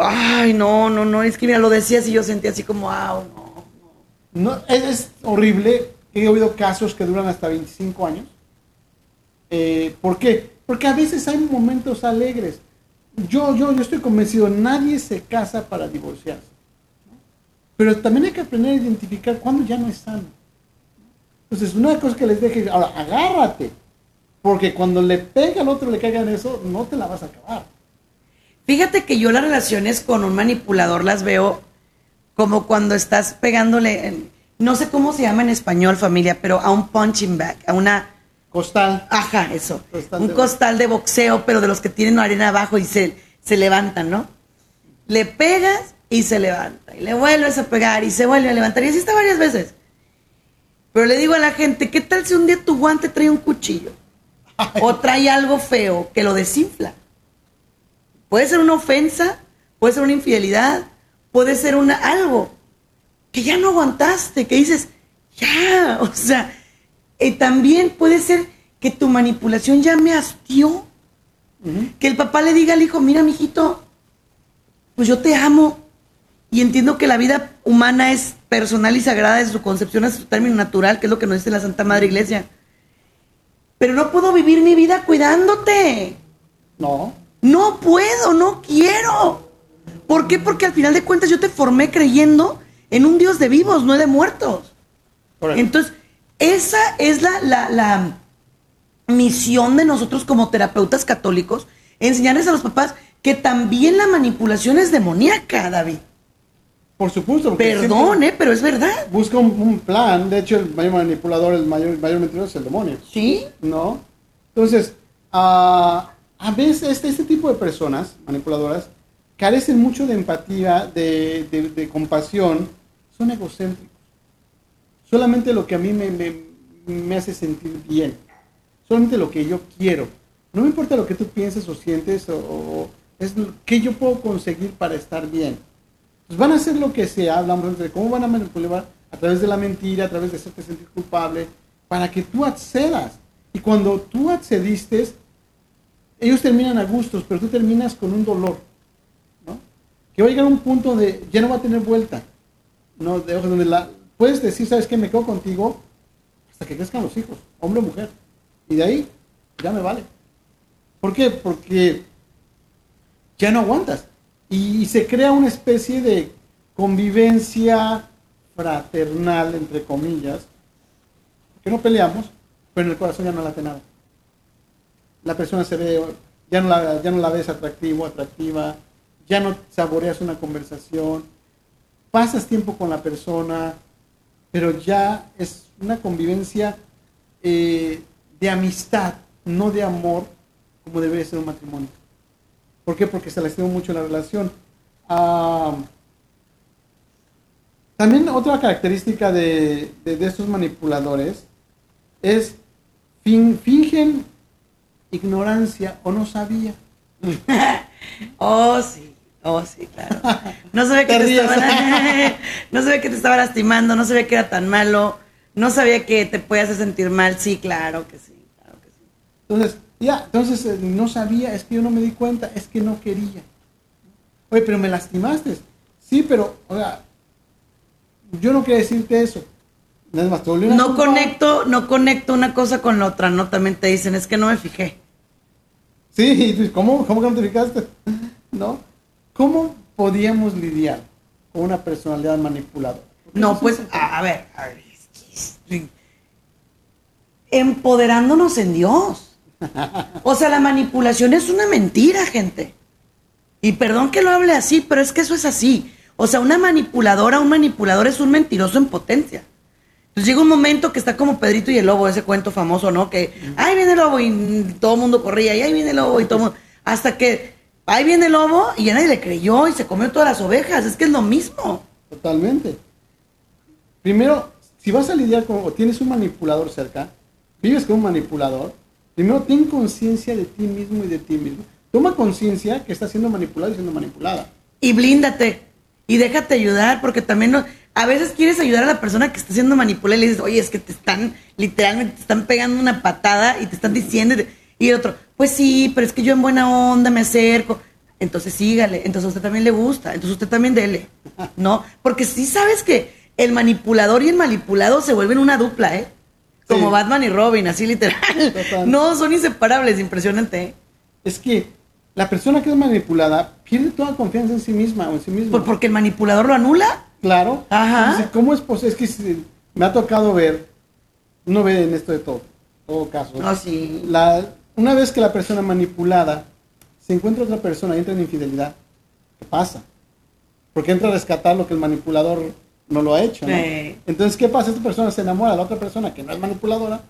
ay, no, no, no, es que mira, lo decías y yo sentía así como, ah, no, no. no es, horrible, he oído casos que duran hasta 25 años. Eh, ¿Por qué? Porque a veces hay momentos alegres. Yo, yo, yo estoy convencido, nadie se casa para divorciarse. Pero también hay que aprender a identificar cuándo ya no es sano. Entonces, una cosa que les deje, ahora, agárrate porque cuando le pega al otro, le caiga en eso, no te la vas a acabar. Fíjate que yo las relaciones con un manipulador las veo como cuando estás pegándole, no sé cómo se llama en español familia, pero a un punching bag, a una... Costal. Ajá, eso. un costal de boxeo, pero de los que tienen arena abajo y se, se levantan, ¿no? Le pegas y se levanta. Y le vuelves a pegar y se vuelve a levantar. Y así está varias veces. Pero le digo a la gente, ¿qué tal si un día tu guante trae un cuchillo? O trae algo feo que lo desinfla. Puede ser una ofensa, puede ser una infidelidad, puede ser una algo que ya no aguantaste, que dices, ya, o sea, y también puede ser que tu manipulación ya me hastió. Que el papá le diga al hijo, mira, mijito, pues yo te amo y entiendo que la vida humana es personal y sagrada desde su concepción, es su término natural, que es lo que nos dice la Santa Madre Iglesia pero no puedo vivir mi vida cuidándote. No. No puedo, no quiero. ¿Por qué? Porque al final de cuentas yo te formé creyendo en un Dios de vivos, no de muertos. Entonces, esa es la, la, la misión de nosotros como terapeutas católicos, enseñarles a los papás que también la manipulación es demoníaca, David. Por supuesto. Perdón, eh, pero es verdad. Busca un, plan. De hecho, el mayor manipulador, el mayor, mayor mentiroso es el demonio. Sí. ¿No? Entonces, a veces este, este tipo de personas manipuladoras carecen mucho de empatía, de, de, compasión, son egocéntricos. Solamente lo que a mí me, me, hace sentir bien. Solamente lo que yo quiero. No me importa lo que tú pienses o sientes o, o es lo que yo puedo conseguir para estar bien. Pues van a hacer lo que sea, hablamos de cómo van a manipular a través de la mentira, a través de hacerte sentir culpable, para que tú accedas. Y cuando tú accediste, ellos terminan a gustos, pero tú terminas con un dolor. ¿no? Que va a llegar a un punto de ya no va a tener vuelta. ¿no? De, donde la, puedes decir, ¿sabes qué? Me quedo contigo hasta que crezcan los hijos, hombre o mujer. Y de ahí ya me vale. ¿Por qué? Porque ya no aguantas y se crea una especie de convivencia fraternal, entre comillas, que no peleamos, pero en el corazón ya no late nada. La persona se ve, ya no la, ya no la ves atractivo, atractiva, ya no saboreas una conversación, pasas tiempo con la persona, pero ya es una convivencia eh, de amistad, no de amor, como debe ser un matrimonio. ¿Por qué? Porque se lastimó mucho la relación. Ah, también otra característica de, estos manipuladores es fingen ignorancia o no sabía. oh, sí. Oh, sí, claro. No ve que te, estaba, no ve que te estaba lastimando, no ve que era tan malo. No sabía que te puede hacer sentir mal. Sí, claro que sí, claro que sí. Entonces, ya, entonces eh, no sabía, es que yo no me di cuenta, es que no quería. Oye, pero me lastimaste. Sí, pero, o sea, yo no quería decirte eso. Nada más, te volví una No conecto, no conecto una cosa con la otra, ¿no? También te dicen, es que no me fijé. Sí, tú, ¿cómo, cómo que no te fijaste? ¿No? ¿Cómo podíamos lidiar con una personalidad manipuladora? No, pues, es- a, a ver, a ver, empoderándonos en Dios. O sea, la manipulación es una mentira, gente. Y perdón que lo hable así, pero es que eso es así. O sea, una manipuladora, un manipulador es un mentiroso en potencia. Entonces llega un momento que está como Pedrito y el lobo, ese cuento famoso, ¿no? Que ahí viene el lobo y todo el mundo corría, y ahí viene el lobo y todo mundo. Hasta que ahí viene el lobo y ya nadie le creyó y se comió todas las ovejas. Es que es lo mismo. Totalmente. Primero, si vas a lidiar con, o tienes un manipulador cerca, vives con un manipulador, primero ten conciencia de ti mismo y de ti mismo. Toma conciencia que estás siendo manipulado y siendo manipulada. y blíndate y déjate ayudar porque también no- a veces quieres ayudar a la persona que está siendo manipulada y le dices, oye, es que te están, literalmente te están pegando una patada y te están diciendo, y el otro, pues sí, pero es que yo en buena onda me acerco. Entonces sígale, entonces a usted también le gusta, entonces usted también dele, ¿no? Porque sí sabes que el manipulador y el manipulado se vuelven una dupla, ¿eh? Como. Batman y Robin, así literal. Total. No, son inseparables, impresionante. Es que la persona que es manipulada pierde toda confianza en sí misma o en sí mismo. Por- porque el manipulador lo anula. Claro. Ajá. Dice, ¿Cómo es posible? Es que si- me ha tocado ver, uno ve en esto de todo, todo caso. Ah, sí. La, una vez que la persona manipulada se encuentra otra persona y entra en infidelidad, ¿qué pasa? Porque entra a rescatar lo que el manipulador no lo ha hecho. ¿no? Sí. Entonces, ¿qué pasa? Esta persona se enamora de la otra persona que no es manipuladora.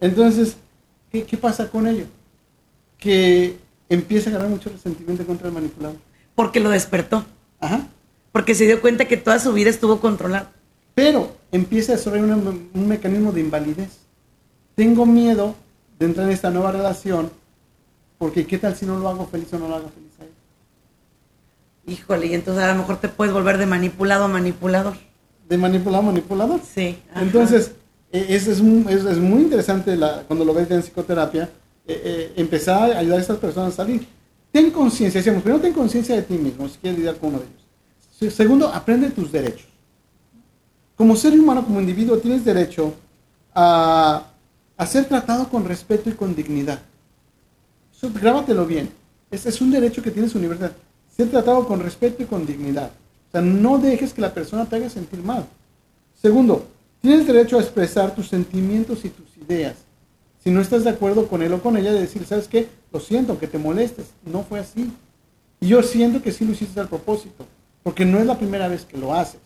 Entonces, ¿qué, qué pasa con ello? Que empieza a agarrar mucho resentimiento contra el manipulador. Porque lo despertó. Ajá. Porque se dio cuenta que toda su vida estuvo controlada. Pero empieza a desarrollar una- un mecanismo de invalidez. Tengo miedo de entrar en esta nueva relación porque ¿qué tal si no lo hago feliz o no lo hago feliz? Híjole, y entonces a lo mejor te puedes volver de manipulado a manipulador. De manipulador a manipulador. Sí. ajá. Entonces, eh, es, es, mu- es- es muy interesante la- cuando lo ves en psicoterapia, eh, eh, empezar a ayudar a estas personas a salir. Ten conciencia, decíamos, primero ten conciencia de ti mismo, si quieres lidiar con uno de ellos. Se- Segundo, aprende tus derechos. Como ser humano, como individuo, tienes derecho a, a ser tratado con respeto y con dignidad. Eso, grábatelo bien. Ese es un derecho que tienes universal. Ser tratado con respeto y con dignidad. O sea, no dejes que la persona te haga sentir mal. Segundo, tienes derecho a expresar tus sentimientos y tus ideas. Si no estás de acuerdo con él o con ella, de decir, ¿sabes qué? Lo siento, que te molestes. No fue así. Y yo siento que sí lo hiciste al propósito, porque no es la primera vez que lo haces.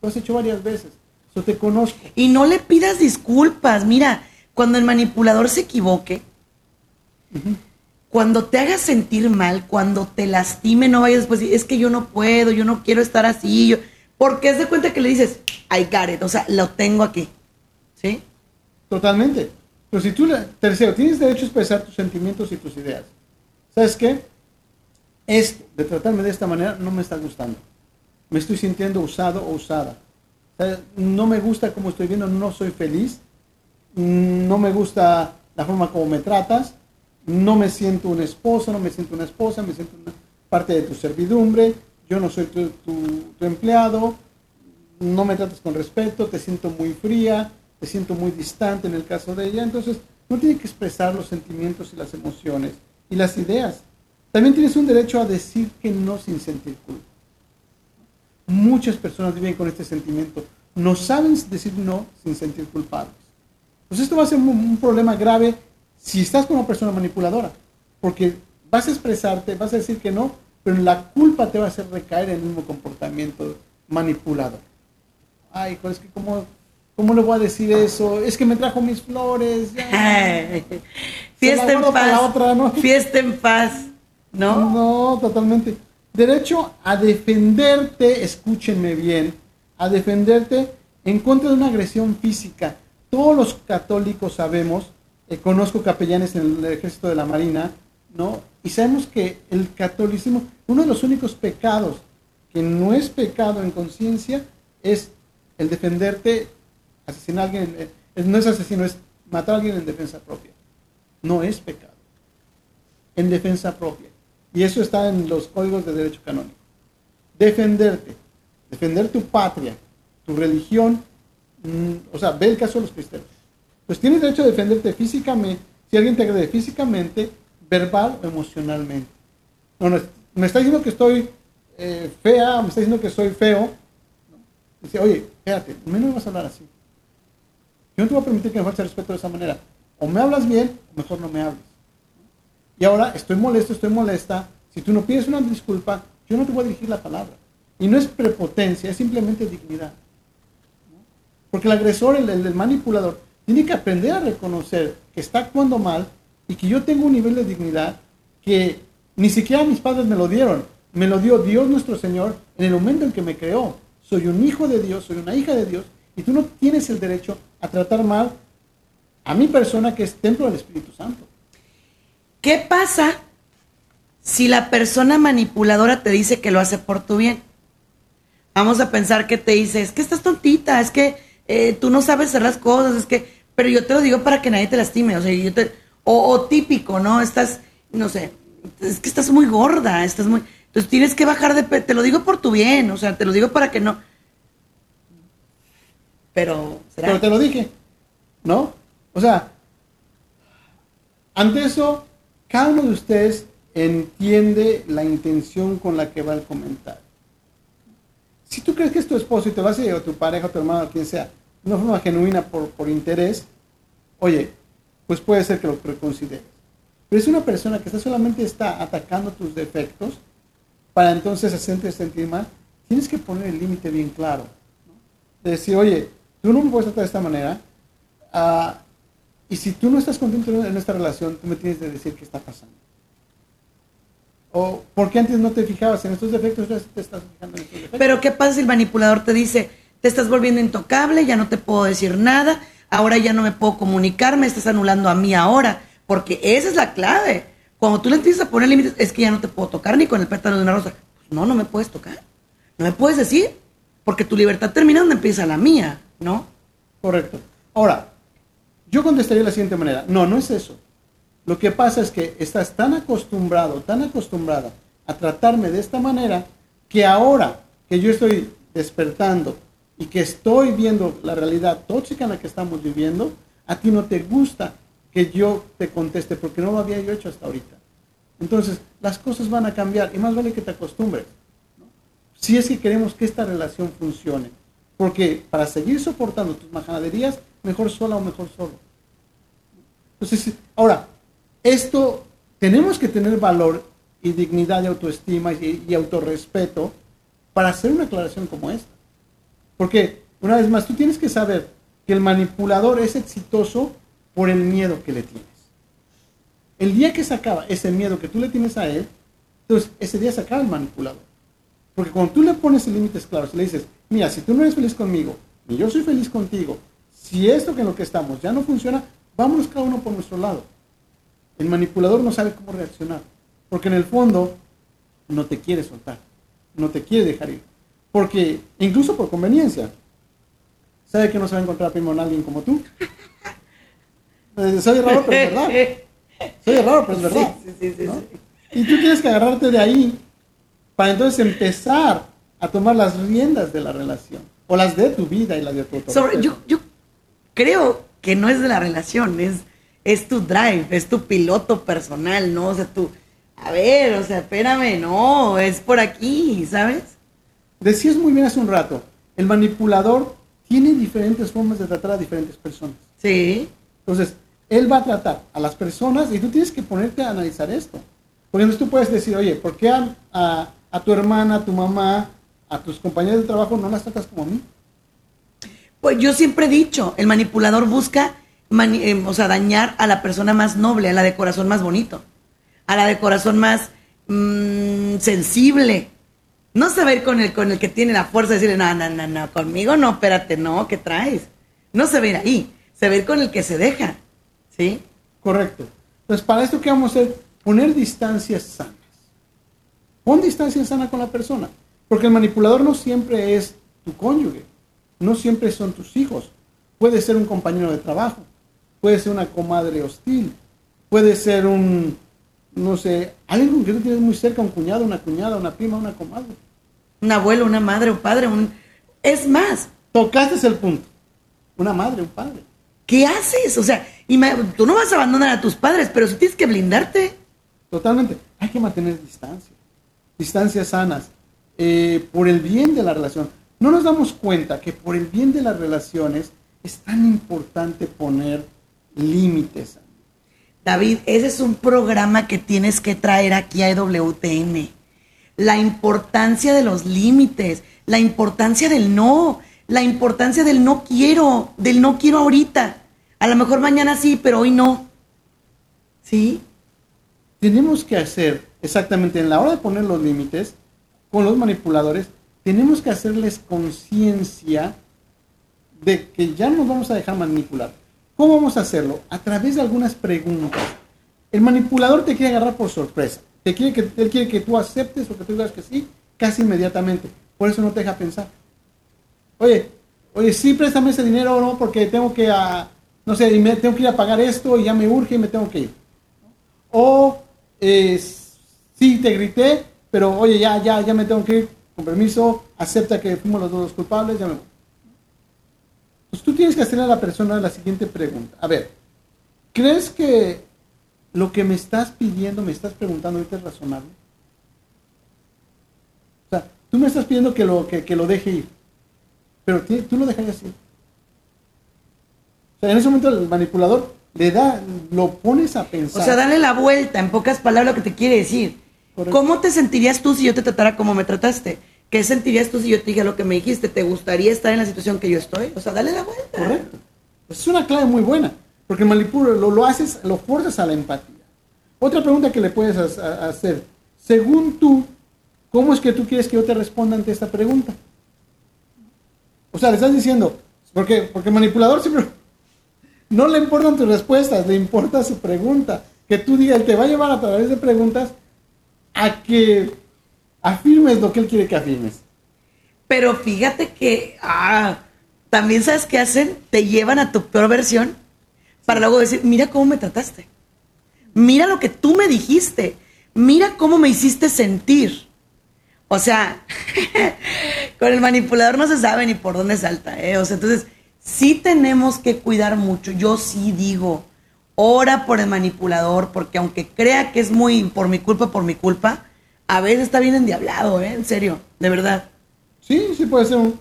Lo has hecho varias veces. Yo te conozco. Y no le pidas disculpas. Mira, cuando el manipulador se equivoque, cuando te haga sentir mal, cuando te lastime, no vayas después y es que yo no puedo, yo no quiero estar así. Yo... Porque es de cuenta que le dices, I got it, o sea, lo tengo aquí. ¿Sí? Totalmente. Pero si tú, tercero, tienes derecho a expresar tus sentimientos y tus ideas. ¿Sabes qué? Esto, de tratarme de esta manera, no me está gustando. Me estoy sintiendo usado o usada. No me gusta cómo estoy viendo, no soy feliz. Mm, No me gusta la forma como me tratas. No me siento un esposo, no me siento una esposa, me siento una parte de tu servidumbre. Yo no soy tu, empleado. No me tratas con respeto, te siento muy fría, te siento muy distante en el caso de ella. Entonces, no tiene que expresar los sentimientos y las emociones y las ideas. También tienes un derecho a decir que no sin sentir culpa. Muchas personas viven con este sentimiento. No saben decir no sin sentir culpables. Pues esto va a ser un problema grave si estás con una persona manipuladora. Porque vas a expresarte, vas a decir que no, pero la culpa te va a hacer recaer en el mismo comportamiento manipulador. Ay, pues es que cómo, ¿cómo le voy a decir eso? Es que me trajo mis flores. ya. Fiesta en paz. otra, ¿no? Fiesta en paz. ¿No? No, totalmente. Derecho a defenderte, escúchenme bien, a defenderte en contra de una agresión física. Todos los católicos sabemos, eh, conozco capellanes en el ejército de la Marina, ¿no? Y sabemos que el catolicismo, uno de los únicos pecados que no es pecado en conciencia, es el defenderte asesinar a alguien, eh, no es asesino, es matar a alguien en defensa propia. No es pecado. En defensa propia. Y eso está en los códigos de derecho canónico. Defenderte, defender tu patria, tu religión, mm, o sea, ve el caso de los cristianos. Pues tienes derecho a defenderte físicamente, si alguien te agrede físicamente, verbal o emocionalmente. No, me está diciendo que estoy eh, fea, me está diciendo que soy feo. Dice, oye, espérate, no me vas a hablar así. Yo no te voy a permitir que me falte respeto de esa manera. O me hablas bien, o mejor no me hables. Y ahora estoy molesto, estoy molesta. Si tú no pides una disculpa, yo no te voy a dirigir la palabra. Y no es prepotencia, es simplemente dignidad. Porque el agresor, el, manipulador, tiene que aprender a reconocer que está actuando mal y que yo tengo un nivel de dignidad que ni siquiera mis padres me lo dieron. Me lo dio Dios nuestro Señor en el momento en que me creó. Soy un hijo de Dios, soy una hija de Dios y tú no tienes el derecho a tratar mal a mi persona que es templo del Espíritu Santo. ¿Qué pasa si la persona manipuladora te dice que lo hace por tu bien? Vamos a pensar que te dice, es que estás tontita, es que eh, tú no sabes hacer las cosas, es que, pero yo te lo digo para que nadie te lastime, o sea, yo te, o, típico, ¿no? Estás, no sé, es que estás muy gorda, estás muy, entonces tienes que bajar de, te lo digo por tu bien, o sea, te lo digo para que no, pero, ¿será? Pero te lo dije, ¿no? O sea, ante eso, cada uno de ustedes entiende la intención con la que va el comentario. Si tú crees que es tu esposo y te vas a o tu pareja, o tu hermano, o quien sea, de una forma genuina por, por interés, oye, pues puede ser que lo reconsideres. Pero es una persona que está solamente está atacando tus defectos para entonces hacerte sentir mal, tienes que poner el límite bien claro. De decir, oye, tú no me puedes tratar de esta manera, uh, y si tú no estás contento en esta relación, tú me tienes que decir qué está pasando. O ¿por qué antes no te fijabas en estos defectos, ahora te estás fijando en estos defectos. Pero ¿qué pasa si el manipulador te dice, te estás volviendo intocable, ya no te puedo decir nada, ahora ya no me puedo comunicar, me estás anulando a mí ahora? Porque esa es la clave. Cuando tú le empiezas a poner límites, es que ya no te puedo tocar ni con el pétalo de una rosa. Pues no, no me puedes tocar. No me puedes decir. Porque tu libertad termina donde empieza la mía, ¿no? Correcto. Ahora, yo contestaría de la siguiente manera. No, no es eso. Lo que pasa es que estás tan acostumbrado, tan acostumbrada a tratarme de esta manera, que ahora que yo estoy despertando y que estoy viendo la realidad tóxica en la que estamos viviendo, a ti no te gusta que yo te conteste porque no lo había yo hecho hasta ahorita. Entonces, las cosas van a cambiar y más vale que te acostumbres. Si es que queremos que esta relación funcione. Porque para seguir soportando tus majaderías, mejor sola o mejor solo. Entonces, ahora, esto tenemos que tener valor y dignidad y autoestima y, y autorrespeto para hacer una aclaración como esta. Porque, una vez más, tú tienes que saber que el manipulador es exitoso por el miedo que le tienes. El día que se acaba ese miedo que tú le tienes a él, entonces ese día se acaba el manipulador. Porque cuando tú le pones límites claros, le dices, mira, si tú no eres feliz conmigo, ni yo soy feliz contigo, si esto que en lo que estamos ya no funciona, vámonos cada uno por nuestro lado. El manipulador no sabe cómo reaccionar, porque en el fondo no te quiere soltar, no te quiere dejar ir. Porque, incluso por conveniencia, sabe que no se va a encontrar primero alguien como tú. Eh, soy raro, pero es verdad. Soy raro, pero es verdad. Y tú tienes que agarrarte de ahí para entonces empezar a tomar las riendas de la relación, o las de tu vida y las de tu Sobre, yo, yo creo que no es de la relación, es, es tu drive, es tu piloto personal, ¿no? O sea, tú, a ver, o sea, espérame, no, es por aquí, ¿sabes? Decías muy bien hace un rato, el manipulador tiene diferentes formas de tratar a diferentes personas. Sí. Entonces, él va a tratar a las personas y tú tienes que ponerte a analizar esto. Por ejemplo, tú puedes decir, oye, ¿por qué a, a tu hermana, a tu mamá, a tus compañeros de trabajo no las tratas como a mí? Pues yo siempre he dicho, el manipulador busca, eh, o sea, dañar a la persona más noble, a la de corazón más bonito, a la de corazón más mm, sensible. No saber con el, con el que tiene la fuerza de decirle, no, no, no, no, conmigo no, espérate, no, ¿qué traes? No se ve ahí, se ve con el que se deja, ¿sí? Correcto. Entonces, para esto, ¿qué vamos a hacer? Poner distancias sanas. Pon distancia sana con la persona, porque el manipulador no siempre es tu cónyuge no siempre son tus hijos. Puede ser un compañero de trabajo, puede ser una comadre hostil, puede ser un, no sé, alguien que tú tienes muy cerca, un cuñado, una cuñada, una prima, una comadre. Un abuelo, una madre, un padre, un... Es más, Tocaste el punto. Una madre, un padre. ¿qué haces? O sea, tú no vas a abandonar a tus padres, pero sí tienes que blindarte. Totalmente. Hay que mantener distancia. Distancias sanas. eh, por el bien de la relación. No nos damos cuenta que por el bien de las relaciones es tan importante poner límites. David, ese es un programa que tienes que traer aquí a EWTN. La importancia de los límites, la importancia del no, la importancia del no quiero, del no quiero ahorita. A lo mejor mañana sí, pero hoy no. ¿Sí? Tenemos que hacer exactamente en la hora de poner los límites con los manipuladores, tenemos que hacerles conciencia de que ya nos vamos a dejar manipular. ¿Cómo vamos a hacerlo? A través de algunas preguntas. El manipulador te quiere agarrar por sorpresa. Te quiere que, él quiere que tú aceptes o que tú digas que sí casi inmediatamente. Por eso no te deja pensar. Oye, oye, sí, préstame ese dinero o no, porque tengo que, ah, no sé, tengo que ir a pagar esto y ya me urge y me tengo que ir. O, eh, sí, te grité, pero oye, ya, ya, ya me tengo que ir, con permiso, acepta que fuimos los dos culpables, ya me voy. Pues tú tienes que hacerle a la persona la siguiente pregunta. A ver, ¿crees que lo que me estás pidiendo, me estás preguntando ahorita es razonable? O sea, tú me estás pidiendo que lo, que, que lo deje ir, pero tú lo dejarías ir. O sea, en ese momento el manipulador le da, lo pones a pensar. O sea, dale la vuelta, en pocas palabras, lo que te quiere decir. Correcto. ¿Cómo te sentirías tú si yo te tratara como me trataste? ¿Qué sentirías tú si yo te dije lo que me dijiste? ¿Te gustaría estar en la situación que yo estoy? O sea, dale la vuelta. Correcto. Es una clave muy buena, porque manipulo, lo, haces, lo fuerzas a la empatía. Otra pregunta que le puedes ha- ha- hacer, según tú, ¿cómo es que tú quieres que yo te responda ante esta pregunta? O sea, le estás diciendo, porque, porque manipulador siempre no le importan tus respuestas, le importa su pregunta. Que tú digas, te va a llevar a través de preguntas a que afirmes lo que él quiere que afirmes. Pero fíjate que, ah, también sabes qué hacen, te llevan a tu peor versión para luego decir, mira cómo me trataste, mira lo que tú me dijiste, mira cómo me hiciste sentir. O sea, con el manipulador no se sabe ni por dónde salta, ¿eh? O sea, entonces sí tenemos que cuidar mucho. Yo sí digo, ora por el manipulador, porque aunque crea que es muy por mi culpa, por mi culpa, a veces está bien endiablado, ¿eh? En serio, de verdad. Sí, sí puede ser un,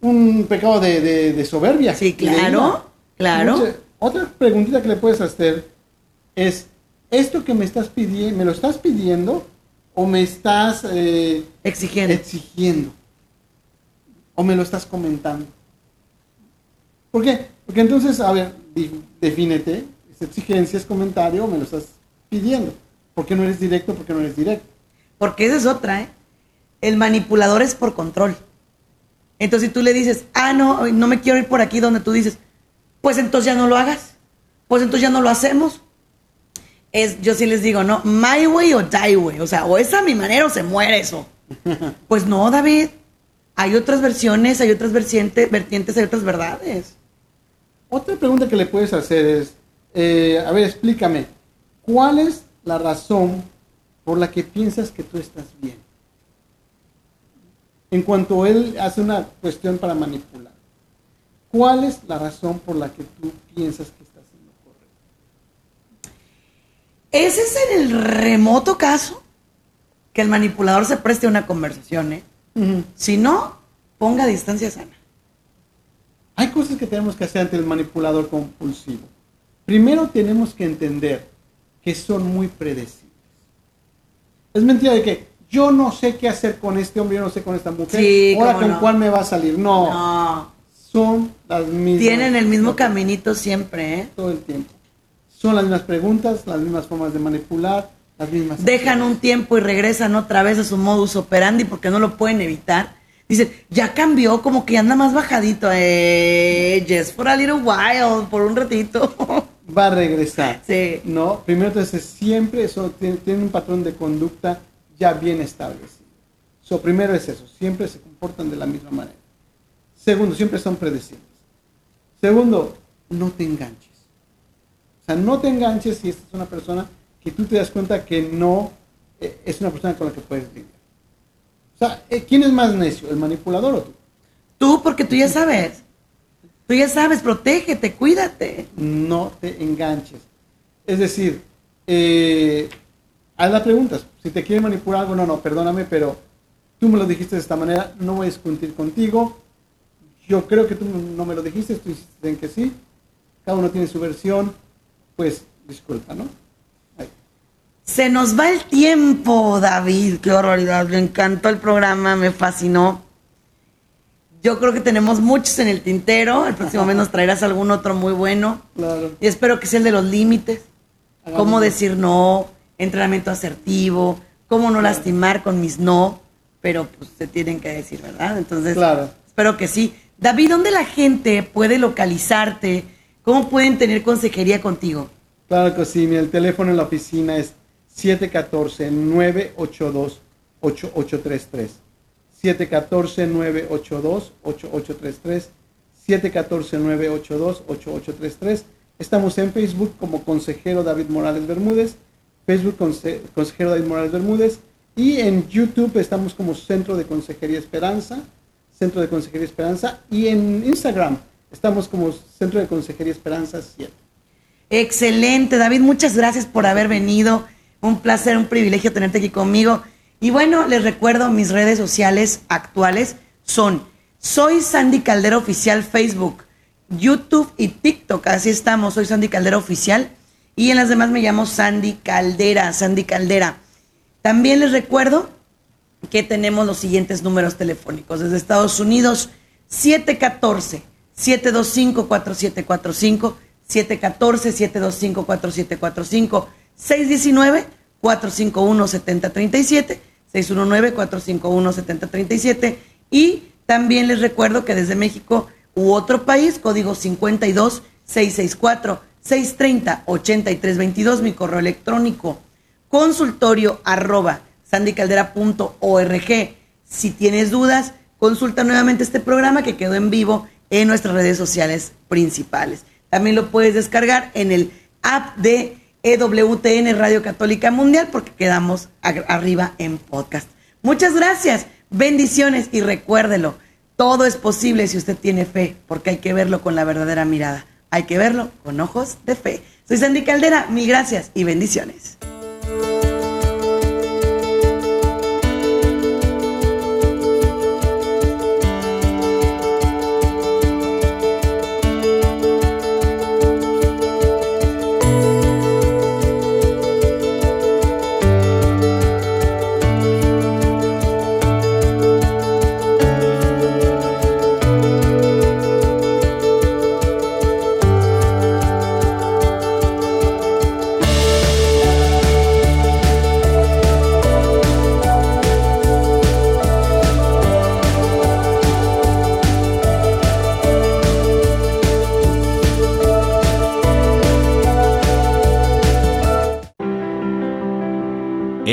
un pecado de, de- de soberbia. Sí, claro, claro. Entonces, otra preguntita que le puedes hacer es, ¿esto que me estás pidiendo, me lo estás pidiendo o me estás eh, Exigiendo. exigiendo? ¿O me lo estás comentando? ¿Por qué? Porque entonces, a ver, defínete, ¿es exigencia, es comentario o me lo estás pidiendo? ¿Por qué no eres directo? ¿Por qué no eres directo? Porque esa es otra, ¿eh? El manipulador es por control. Entonces, si tú le dices, ah, no, no me quiero ir por aquí donde tú dices, pues entonces ya no lo hagas. Pues entonces ya no lo hacemos. Es, yo sí les digo, no, my way o die way. O sea, o es a mi manera o se muere eso. pues no, David. Hay otras versiones, hay otras vertientes, vertientes, hay otras verdades. Otra pregunta que le puedes hacer es, eh, a ver, explícame, ¿cuál es la razón por la que piensas que tú estás bien? En cuanto él hace una cuestión para manipular, ¿cuál es la razón por la que tú piensas que estás en lo correcto? Ese es en el remoto caso que el manipulador se preste a una conversación, ¿eh? Si no, ponga distancia sana. Hay cosas que tenemos que hacer ante el manipulador compulsivo. Primero tenemos que entender que son muy predecibles. Es mentira de que yo no sé qué hacer con este hombre, yo no sé con esta mujer. Sí, Ahora con no. cuál me va a salir. No, No. son las mismas. Tienen el mismo caminito siempre, ¿eh? Todo el tiempo. Son las mismas preguntas, las mismas formas de manipular, las mismas. Dejan un tiempo y regresan otra vez a su modus operandi porque no lo pueden evitar. Dicen, ya cambió, como que anda más bajadito. Eh, just for a little while, por un ratito. Va a regresar. Sí. No, primero entonces siempre eso tiene, tiene un patrón de conducta ya bien establecido. So, primero es eso, siempre se comportan de la misma manera. Segundo, siempre son predecibles. Segundo, no te enganches. O sea, no te enganches si esta es una persona que tú te das cuenta que no eh, es una persona con la que puedes lidiar. O sea, eh, ¿quién es más necio, el manipulador o tú? Tú, porque tú ya sabes. Tú ya sabes, protégete, cuídate. No te enganches. Es decir, eh, haz las preguntas. Si te quiere manipular algo, no, no, perdóname, pero tú me lo dijiste de esta manera, no voy a discutir contigo. Yo creo que tú no me lo dijiste, tú hiciste en que sí. Cada uno tiene su versión, pues disculpa, ¿no? Se nos va el tiempo, David. Qué horroridad. Me encantó el programa, me fascinó. Yo creo que tenemos muchos en el tintero. El próximo mes nos traerás algún otro muy bueno. Claro. Y espero que sea el de los límites. Cómo decir no, entrenamiento asertivo, cómo no lastimar con mis no, pero pues se tienen que decir, ¿verdad? Entonces, Claro. espero que sí. David, ¿dónde la gente puede localizarte? ¿Cómo pueden tener consejería contigo? Claro que sí, mira, el teléfono en la oficina es 714-982-8833. 714-982-8833. 714-982-8833. Estamos en Facebook como Consejero David Morales Bermúdez. Facebook Conse- Consejero David Morales Bermúdez. Y en YouTube estamos como Centro de Consejería Esperanza. Centro de Consejería Esperanza. Y en Instagram estamos como Centro de Consejería Esperanza 7. Excelente, David, muchas gracias por haber venido. Un placer, un privilegio tenerte aquí conmigo. Y bueno, les recuerdo mis redes sociales actuales son Soy Sandy Caldera Oficial Facebook, YouTube y TikTok. Así estamos, soy Sandy Caldera Oficial. Y en las demás me llamo Sandy Caldera, Sandy Caldera. También les recuerdo que tenemos los siguientes números telefónicos. Desde Estados Unidos, 714-725-4745, 714-725-4745, 619-451-7037, 619-451-7037 y también les recuerdo que desde México u otro país, código 52-664-630-8322, mi correo electrónico consultorio arroba sandycaldera.org. Si tienes dudas, consulta nuevamente este programa que quedó en vivo en nuestras redes sociales principales. También lo puedes descargar en el app de EWTN Radio Católica Mundial porque quedamos arriba en podcast. Muchas gracias, bendiciones y recuérdelo, todo es posible si usted tiene fe porque hay que verlo con la verdadera mirada. Hay que verlo con ojos de fe. Soy Sandy Caldera, mil gracias y bendiciones.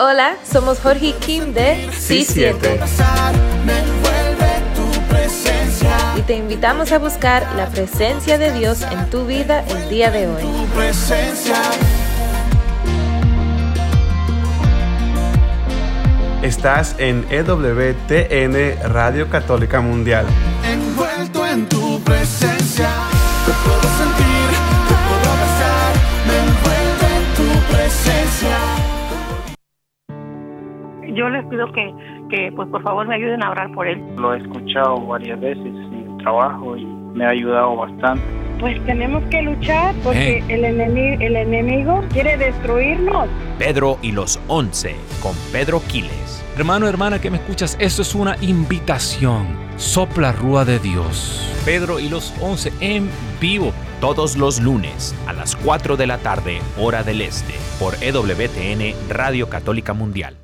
Hola, somos Jorge y Kim de Sí 7 y te invitamos a buscar la presencia de Dios en tu vida el día de hoy. Estás en EWTN Radio Católica Mundial. Envuelto en tu presencia, Yo les pido que, que, pues por favor me ayuden a orar por él. Lo he escuchado varias veces en el trabajo y me ha ayudado bastante. Pues tenemos que luchar porque el, enemigo, el enemigo quiere destruirnos. Pedro y los once con Pedro Quiles. Hermano, hermana que me escuchas, esto es una invitación. Sopla Rúa de Dios. Pedro y los once en vivo. todos los lunes a las 4 de la tarde, hora del este, por EWTN Radio Católica Mundial.